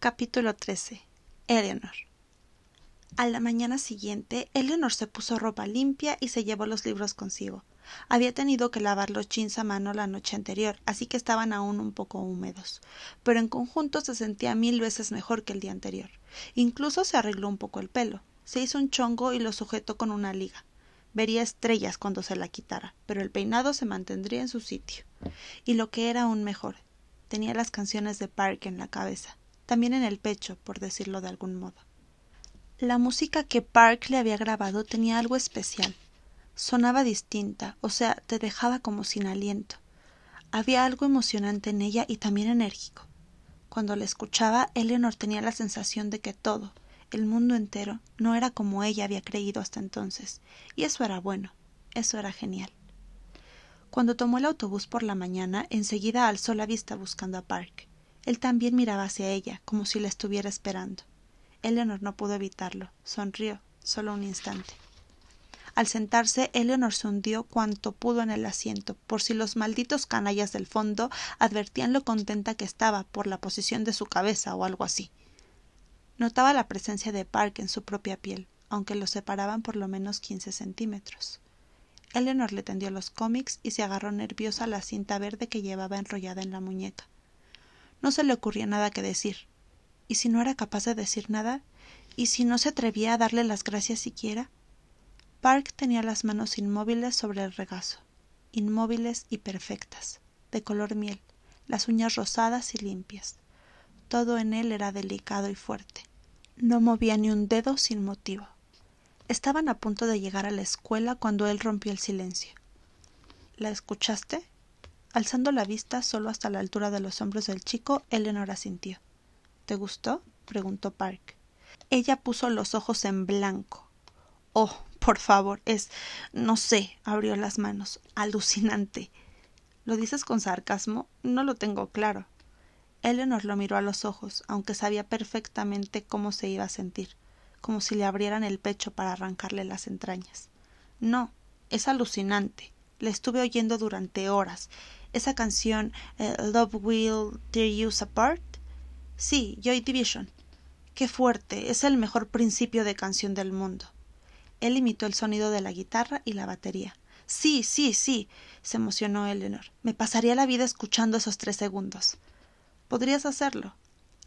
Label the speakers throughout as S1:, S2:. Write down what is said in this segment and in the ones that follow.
S1: Capítulo 13. Eleanor. A la mañana siguiente, Eleanor se puso ropa limpia y se llevó los libros consigo. Había tenido que lavar los jeans a mano la noche anterior, así que estaban aún un poco húmedos. Pero en conjunto se sentía mil veces mejor que el día anterior. Incluso se arregló un poco el pelo. Se hizo un chongo y lo sujetó con una liga. Vería estrellas cuando se la quitara, pero el peinado se mantendría en su sitio. Y lo que era aún mejor, tenía las canciones de Park en la cabeza también en el pecho, por decirlo de algún modo. La música que Park le había grabado tenía algo especial. Sonaba distinta, o sea, te dejaba como sin aliento. Había algo emocionante en ella y también enérgico. Cuando la escuchaba, Eleanor tenía la sensación de que todo, el mundo entero, no era como ella había creído hasta entonces, y eso era bueno, eso era genial. Cuando tomó el autobús por la mañana, enseguida alzó la vista buscando a Park. Él también miraba hacia ella, como si la estuviera esperando. Eleanor no pudo evitarlo. Sonrió, solo un instante. Al sentarse, Eleanor se hundió cuanto pudo en el asiento, por si los malditos canallas del fondo advertían lo contenta que estaba por la posición de su cabeza o algo así. Notaba la presencia de Park en su propia piel, aunque lo separaban por lo menos quince centímetros. Eleanor le tendió los cómics y se agarró nerviosa a la cinta verde que llevaba enrollada en la muñeca. No se le ocurría nada que decir. ¿Y si no era capaz de decir nada? ¿Y si no se atrevía a darle las gracias siquiera? Park tenía las manos inmóviles sobre el regazo, inmóviles y perfectas, de color miel, las uñas rosadas y limpias. Todo en él era delicado y fuerte. No movía ni un dedo sin motivo. Estaban a punto de llegar a la escuela cuando él rompió el silencio. ¿La escuchaste? Alzando la vista solo hasta la altura de los hombros del chico, Eleanor asintió. ¿Te gustó? preguntó Park. Ella puso los ojos en blanco. Oh, por favor, es. no sé, abrió las manos. alucinante. ¿Lo dices con sarcasmo? No lo tengo claro. Eleanor lo miró a los ojos, aunque sabía perfectamente cómo se iba a sentir, como si le abrieran el pecho para arrancarle las entrañas. No, es alucinante. Le estuve oyendo durante horas esa canción eh, Love Will Tear You Apart? Sí, Joy Division. Qué fuerte, es el mejor principio de canción del mundo. Él imitó el sonido de la guitarra y la batería. Sí, sí, sí, se emocionó Eleanor. Me pasaría la vida escuchando esos tres segundos. Podrías hacerlo.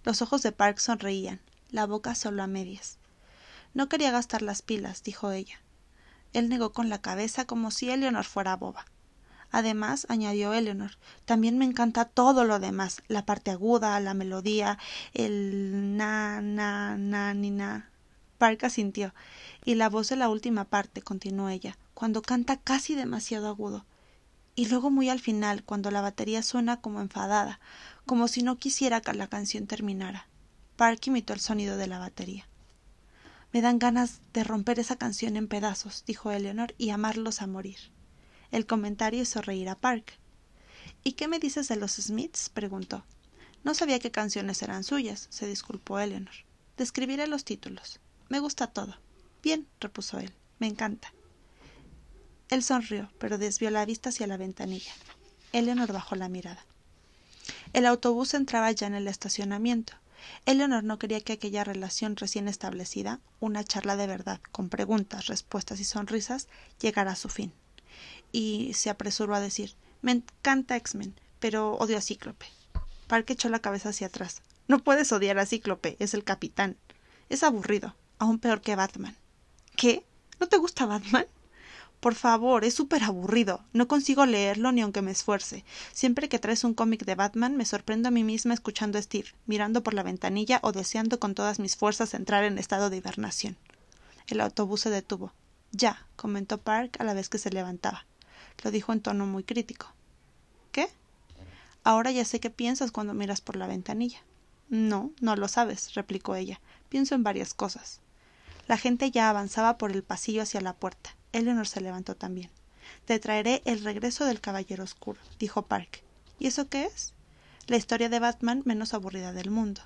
S1: Los ojos de Park sonreían, la boca solo a medias. No quería gastar las pilas, dijo ella. Él negó con la cabeza como si Eleanor fuera boba. Además, añadió Eleanor, también me encanta todo lo demás, la parte aguda, la melodía, el na, na, na, ni na. Park asintió, y la voz de la última parte, continuó ella, cuando canta casi demasiado agudo. Y luego muy al final, cuando la batería suena como enfadada, como si no quisiera que la canción terminara. Park imitó el sonido de la batería. Me dan ganas de romper esa canción en pedazos, dijo Eleanor, y amarlos a morir. El comentario hizo reír a Park. ¿Y qué me dices de los Smiths? preguntó. No sabía qué canciones eran suyas, se disculpó Eleanor. Describiré los títulos. Me gusta todo. Bien, repuso él. Me encanta. Él sonrió, pero desvió la vista hacia la ventanilla. Eleanor bajó la mirada. El autobús entraba ya en el estacionamiento. Eleanor no quería que aquella relación recién establecida, una charla de verdad, con preguntas, respuestas y sonrisas, llegara a su fin y se apresuró a decir Me encanta X-Men, pero odio a Cíclope. Park echó la cabeza hacia atrás. No puedes odiar a Cíclope, es el capitán. Es aburrido, aún peor que Batman. ¿Qué? ¿No te gusta Batman? Por favor, es súper aburrido. No consigo leerlo ni aunque me esfuerce. Siempre que traes un cómic de Batman me sorprendo a mí misma escuchando a Steve, mirando por la ventanilla o deseando con todas mis fuerzas entrar en estado de hibernación. El autobús se detuvo. Ya, comentó Park a la vez que se levantaba. Lo dijo en tono muy crítico. ¿Qué? Ahora ya sé qué piensas cuando miras por la ventanilla. No, no lo sabes, replicó ella. Pienso en varias cosas. La gente ya avanzaba por el pasillo hacia la puerta. Eleanor se levantó también. Te traeré el regreso del caballero oscuro, dijo Park. ¿Y eso qué es? La historia de Batman menos aburrida del mundo.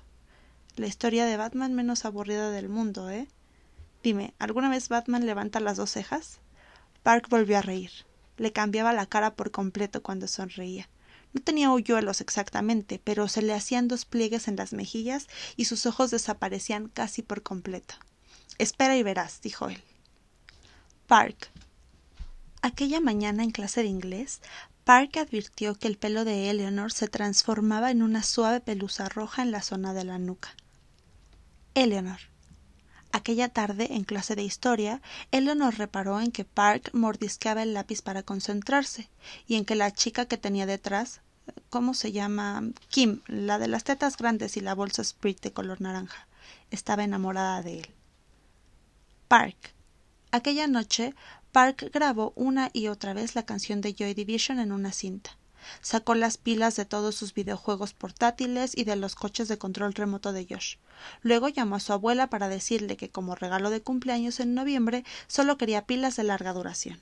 S1: La historia de Batman menos aburrida del mundo, ¿eh? Dime, ¿alguna vez Batman levanta las dos cejas? Park volvió a reír. Le cambiaba la cara por completo cuando sonreía. No tenía hoyuelos exactamente, pero se le hacían dos pliegues en las mejillas y sus ojos desaparecían casi por completo. Espera y verás, dijo él. Park. Aquella mañana en clase de inglés, Park advirtió que el pelo de Eleanor se transformaba en una suave pelusa roja en la zona de la nuca. Eleanor. Aquella tarde, en clase de historia, Eleanor reparó en que Park mordisqueaba el lápiz para concentrarse, y en que la chica que tenía detrás, ¿cómo se llama? Kim, la de las tetas grandes y la bolsa Sprit de color naranja, estaba enamorada de él. Park. Aquella noche, Park grabó una y otra vez la canción de Joy Division en una cinta. Sacó las pilas de todos sus videojuegos portátiles y de los coches de control remoto de Josh. Luego llamó a su abuela para decirle que como regalo de cumpleaños en noviembre solo quería pilas de larga duración.